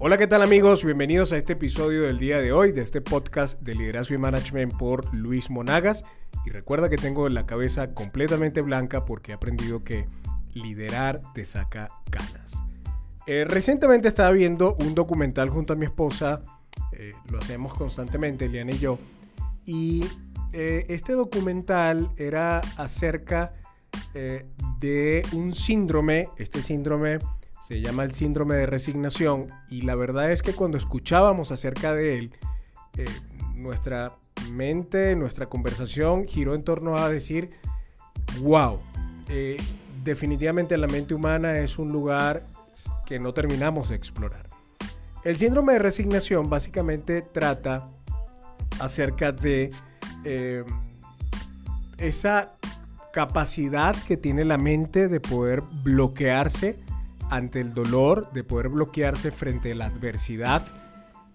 Hola, ¿qué tal amigos? Bienvenidos a este episodio del día de hoy de este podcast de liderazgo y management por Luis Monagas. Y recuerda que tengo la cabeza completamente blanca porque he aprendido que liderar te saca ganas. Eh, recientemente estaba viendo un documental junto a mi esposa, eh, lo hacemos constantemente, Eliana y yo, y eh, este documental era acerca de un síndrome, este síndrome se llama el síndrome de resignación y la verdad es que cuando escuchábamos acerca de él, eh, nuestra mente, nuestra conversación giró en torno a decir, wow, eh, definitivamente la mente humana es un lugar que no terminamos de explorar. El síndrome de resignación básicamente trata acerca de eh, esa capacidad que tiene la mente de poder bloquearse ante el dolor, de poder bloquearse frente a la adversidad.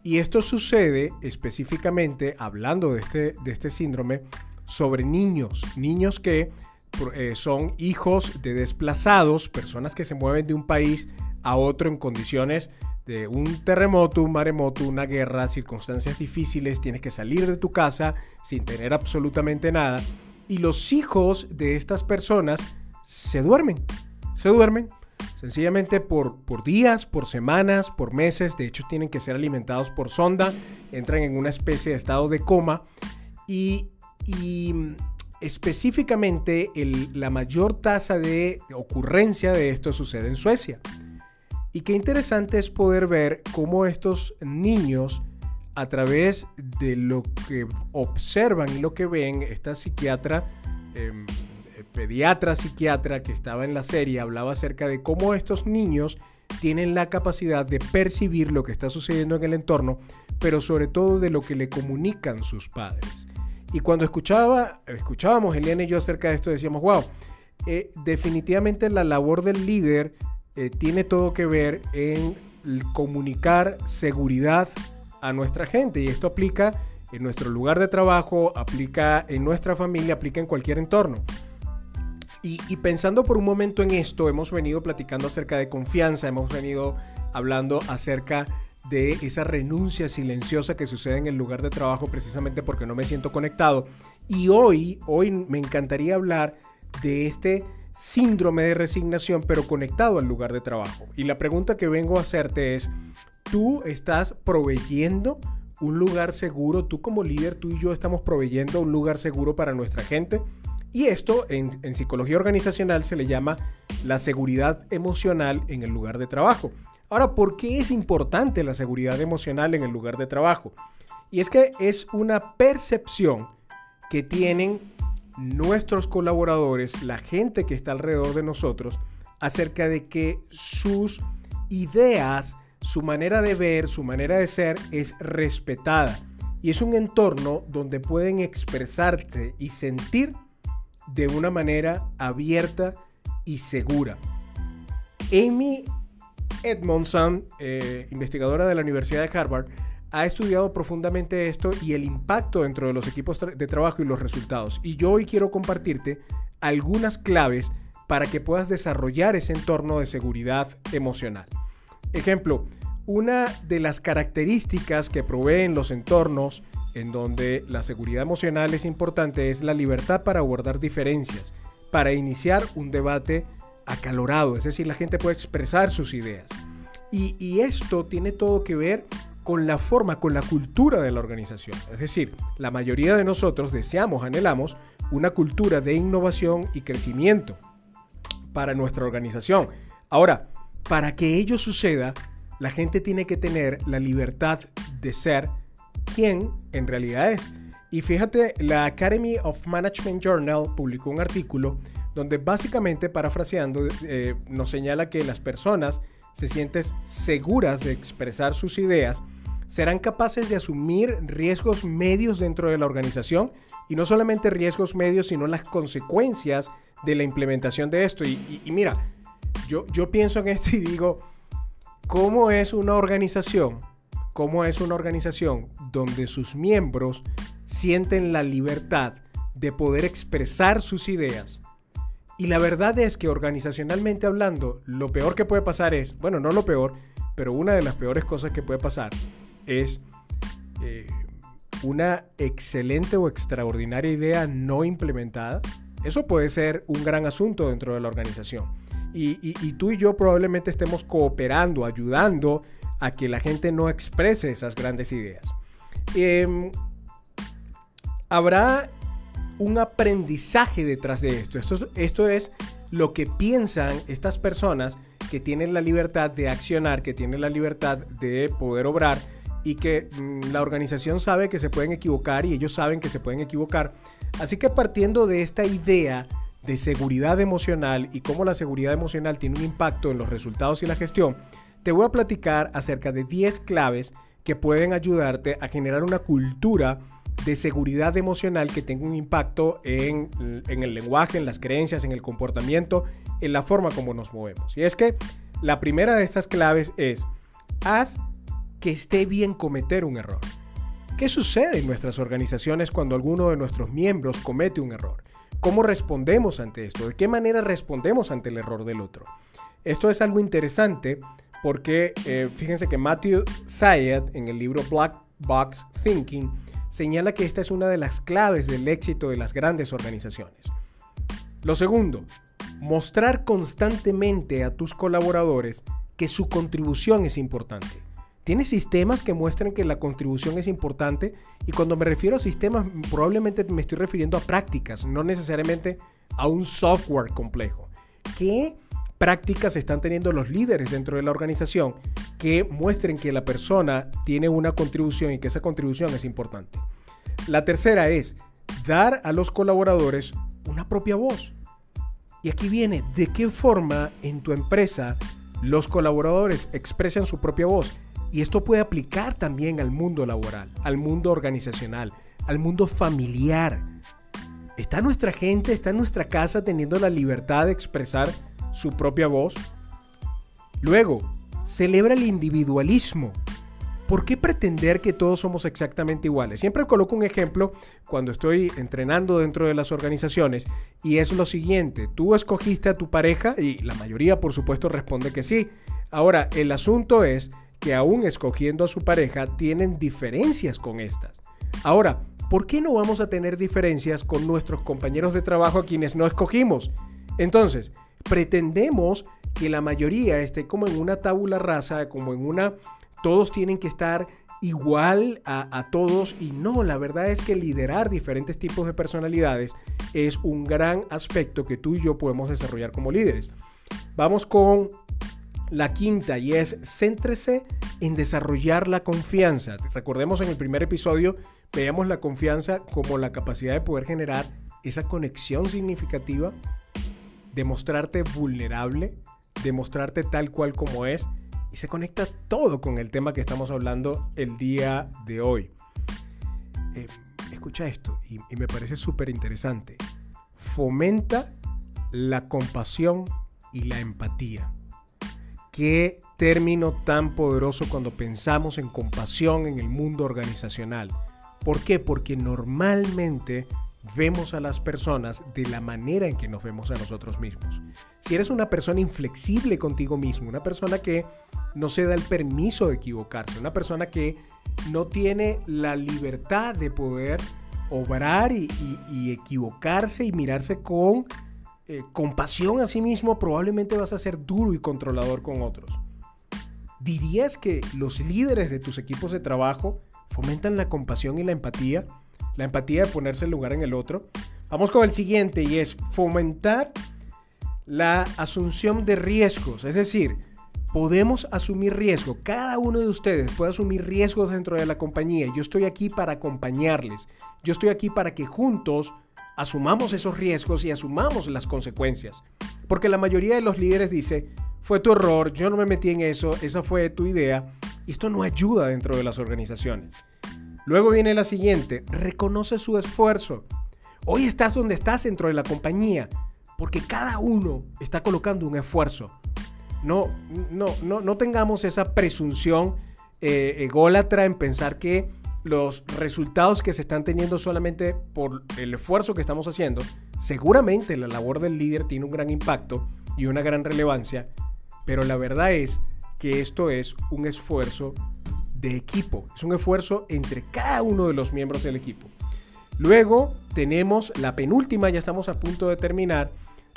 Y esto sucede específicamente, hablando de este, de este síndrome, sobre niños, niños que eh, son hijos de desplazados, personas que se mueven de un país a otro en condiciones de un terremoto, un maremoto, una guerra, circunstancias difíciles, tienes que salir de tu casa sin tener absolutamente nada. Y los hijos de estas personas se duermen, se duermen Sencillamente por, por días, por semanas, por meses, de hecho tienen que ser alimentados por sonda, entran en una especie de estado de coma. Y, específicamente la mayor tasa de ocurrencia de esto sucede en Suecia. Y qué interesante es poder ver cómo estos niños, a través de lo que observan y lo que ven, esta psiquiatra em, pediatra psiquiatra que estaba en la serie hablaba acerca de cómo estos niños tienen la capacidad de percibir lo que está sucediendo en el entorno, pero sobre todo de lo que le comunican sus padres. Y cuando escuchaba, escuchábamos Eliana y yo acerca de esto, decíamos, wow, eh, definitivamente la labor del líder eh, tiene todo que ver en comunicar seguridad a nuestra gente. Y esto aplica en nuestro lugar de trabajo, aplica en nuestra familia, aplica en cualquier entorno. Y, pensando por un momento en esto, hemos venido platicando acerca de confianza, hemos venido hablando acerca de esa renuncia silenciosa que sucede en el lugar de trabajo precisamente porque no me siento conectado. Y hoy, hoy me encantaría hablar de este síndrome de resignación, pero conectado al lugar de trabajo. Y la pregunta que vengo a hacerte es, ¿tú estás proveyendo un lugar seguro? ¿Tú como líder, tú y yo estamos proveyendo un lugar seguro para nuestra gente? Y esto en, psicología organizacional se le llama la seguridad emocional en el lugar de trabajo. Ahora, ¿por qué es importante la seguridad emocional en el lugar de trabajo? Y es que es una percepción que tienen nuestros colaboradores, la gente que está alrededor de nosotros, acerca de que sus ideas, su manera de ver, su manera de ser es respetada. Y es un entorno donde pueden expresarte y sentir de una manera abierta y segura. Amy Edmondson, eh, investigadora de la Universidad de Harvard, ha estudiado profundamente esto y el impacto dentro de los equipos de trabajo y los resultados. Y yo hoy quiero compartirte algunas claves para que puedas desarrollar ese entorno de seguridad emocional. Ejemplo, una de las características que proveen los entornos en donde la seguridad emocional es importante, es la libertad para abordar diferencias, para iniciar un debate acalorado, es decir, la gente puede expresar sus ideas. Y, esto tiene todo que ver con la forma, con la cultura de la organización. Es decir, la mayoría de nosotros deseamos, anhelamos una cultura de innovación y crecimiento para nuestra organización. Ahora, para que ello suceda, la gente tiene que tener la libertad de ser quién en realidad es. Y fíjate, la Academy of Management Journal publicó un artículo donde básicamente, parafraseando, eh, nos señala que las personas se sienten seguras de expresar sus ideas, serán capaces de asumir riesgos medios dentro de la organización y no solamente riesgos medios, sino las consecuencias de la implementación de esto. Y, y mira, yo, yo pienso en esto y digo, ¿cómo es una organización cómo es una organización donde sus miembros sienten la libertad de poder expresar sus ideas. Y la verdad es que organizacionalmente hablando, lo peor que puede pasar es, bueno, no lo peor, pero una de las peores cosas que puede pasar es eh, una excelente o extraordinaria idea no implementada. Eso puede ser un gran asunto dentro de la organización. Y, tú y yo probablemente estemos cooperando, ayudando a que la gente no exprese esas grandes ideas. Em, habrá un aprendizaje detrás de esto. esto. Esto es lo que piensan estas personas que tienen la libertad de accionar, que tienen la libertad de poder obrar y que mm, la organización sabe que se pueden equivocar y ellos saben que se pueden equivocar. Así que partiendo de esta idea de seguridad emocional y cómo la seguridad emocional tiene un impacto en los resultados y la gestión, te voy a platicar acerca de 10 claves que pueden ayudarte a generar una cultura de seguridad emocional que tenga un impacto en, en, el lenguaje, en las creencias, en el comportamiento, en la forma como nos movemos. Y es que la primera de estas claves es, haz que esté bien cometer un error. ¿Qué sucede en nuestras organizaciones cuando alguno de nuestros miembros comete un error? ¿Cómo respondemos ante esto? ¿De qué manera respondemos ante el error del otro? Esto es algo interesante porque eh, fíjense que Matthew Syed en el libro Black Box Thinking señala que esta es una de las claves del éxito de las grandes organizaciones. Lo segundo, mostrar constantemente a tus colaboradores que su contribución es importante. Tienes sistemas que muestran que la contribución es importante y cuando me refiero a sistemas probablemente me estoy refiriendo a prácticas, no necesariamente a un software complejo. ¿Qué prácticas están teniendo los líderes dentro de la organización que muestren que la persona tiene una contribución y que esa contribución es importante? La tercera es dar a los colaboradores una propia voz. Y aquí viene, ¿de qué forma en tu empresa los colaboradores expresan su propia voz? Y esto puede aplicar también al mundo laboral, al mundo organizacional, al mundo familiar. ¿Está nuestra gente, está nuestra casa teniendo la libertad de expresar su propia voz? Luego, celebra el individualismo. ¿Por qué pretender que todos somos exactamente iguales? Siempre coloco un ejemplo cuando estoy entrenando dentro de las organizaciones y es lo siguiente, tú escogiste a tu pareja y la mayoría por supuesto responde que sí. Ahora, el asunto es que aún escogiendo a su pareja tienen diferencias con estas. Ahora, ¿por qué no vamos a tener diferencias con nuestros compañeros de trabajo a quienes no escogimos? Entonces, pretendemos que la mayoría esté como en una tabula rasa, como en una... Todos tienen que estar igual a, a, todos y no, la verdad es que liderar diferentes tipos de personalidades es un gran aspecto que tú y yo podemos desarrollar como líderes. Vamos con la quinta y es céntrese en desarrollar la confianza. Recordemos en el primer episodio, veíamos la confianza como la capacidad de poder generar esa conexión significativa, demostrarte vulnerable, demostrarte tal cual como es y se conecta todo con el tema que estamos hablando el día de hoy. Eh, escucha esto y, y me parece súper interesante. Fomenta la compasión y la empatía. Qué término tan poderoso cuando pensamos en compasión en el mundo organizacional. ¿Por qué? Porque normalmente vemos a las personas de la manera en que nos vemos a nosotros mismos. Si eres una persona inflexible contigo mismo, una persona que no se da el permiso de equivocarse, una persona que no tiene la libertad de poder obrar y, equivocarse y mirarse con eh, compasión a sí mismo, probablemente vas a ser duro y controlador con otros. ¿Dirías que los líderes de tus equipos de trabajo fomentan la compasión y la empatía? La empatía de ponerse en lugar en el otro. Vamos con el siguiente y es fomentar la asunción de riesgos. Es decir, podemos asumir riesgo. Cada uno de ustedes puede asumir riesgos dentro de la compañía. Yo estoy aquí para acompañarles. Yo estoy aquí para que juntos asumamos esos riesgos y asumamos las consecuencias. Porque la mayoría de los líderes dice, fue tu error, yo no me metí en eso, esa fue tu idea. Esto no ayuda dentro de las organizaciones. Luego viene la siguiente, reconoce su esfuerzo. Hoy estás donde estás dentro de la compañía, porque cada uno está colocando un esfuerzo. No, no, no, no tengamos esa presunción eh, ególatra en pensar que los resultados que se están teniendo solamente por el esfuerzo que estamos haciendo, seguramente la labor del líder tiene un gran impacto y una gran relevancia, pero la verdad es que esto es un esfuerzo de equipo, es un esfuerzo entre cada uno de los miembros del equipo. Luego tenemos la penúltima, ya estamos a punto de terminar,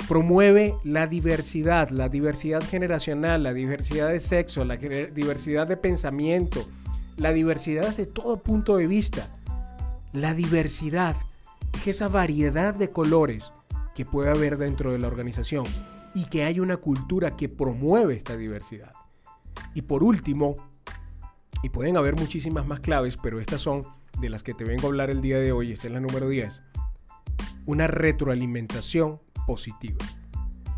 promueve la diversidad, la diversidad generacional, la diversidad de sexo, la diversidad de pensamiento, la diversidad de todo punto de vista. La diversidad es esa variedad de colores que puede haber dentro de la organización y que hay una cultura que promueve esta diversidad. Y por último, y pueden haber muchísimas más claves, pero estas son de las que te vengo a hablar el día de hoy, esta es la número 10, una retroalimentación positiva.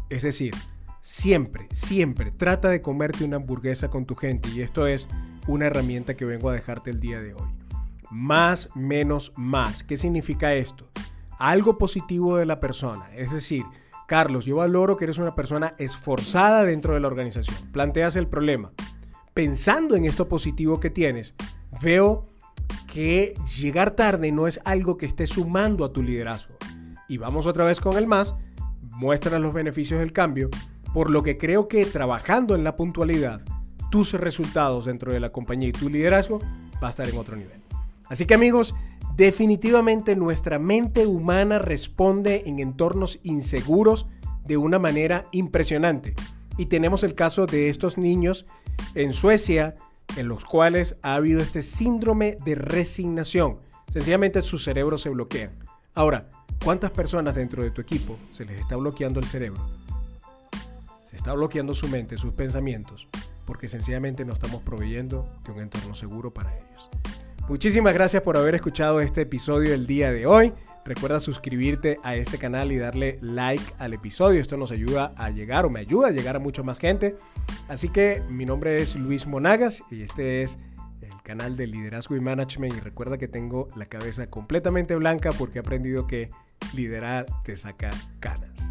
Es decir, siempre, siempre trata de comerte una hamburguesa con tu gente y esto es una herramienta que vengo a dejarte el día de hoy. Más, menos, más. ¿Qué significa esto? Algo positivo de la persona. Es decir, Carlos, yo valoro que eres una persona esforzada dentro de la organización. Planteas el problema. Pensando en esto positivo que tienes, veo que llegar tarde no es algo que esté sumando a tu liderazgo. Y vamos otra vez con el más, muestra los beneficios del cambio, por lo que creo que trabajando en la puntualidad, tus resultados dentro de la compañía y tu liderazgo va a estar en otro nivel. Así que amigos, definitivamente nuestra mente humana responde en entornos inseguros de una manera impresionante. Y tenemos el caso de estos niños en Suecia en los cuales ha habido este síndrome de resignación. Sencillamente su cerebro se bloquea. Ahora, ¿cuántas personas dentro de tu equipo se les está bloqueando el cerebro? Se está bloqueando su mente, sus pensamientos, porque sencillamente no estamos proveyendo de un entorno seguro para ellos. Muchísimas gracias por haber escuchado este episodio el día de hoy. Recuerda suscribirte a este canal y darle like al episodio. Esto nos ayuda a llegar o me ayuda a llegar a mucha más gente. Así que mi nombre es Luis Monagas y este es el canal de liderazgo y management. Y recuerda que tengo la cabeza completamente blanca porque he aprendido que liderar te saca canas.